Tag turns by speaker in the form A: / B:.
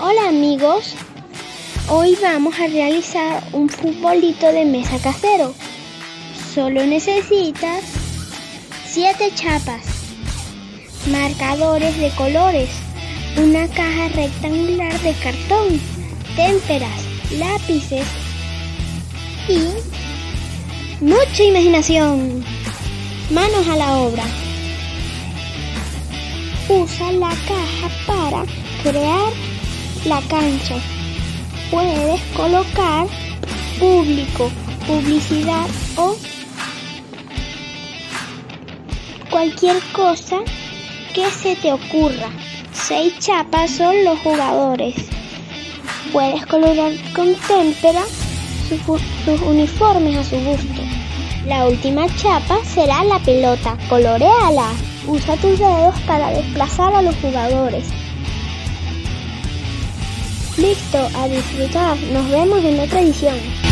A: Hola amigos, hoy vamos a realizar un futbolito de mesa casero. Solo necesitas 7 chapas, marcadores de colores, una caja rectangular de cartón, témperas, lápices y mucha imaginación. Manos a la obra. Usa la caja para crear la cancha. Puedes colocar público, publicidad o cualquier cosa que se te ocurra. Seis chapas son los jugadores. Puedes colorar con témpera sus uniformes a su gusto. La última chapa será la pelota. Coloreala. Usa tus dedos para desplazar a los jugadores. Listo, a disfrutar. Nos vemos en otra edición.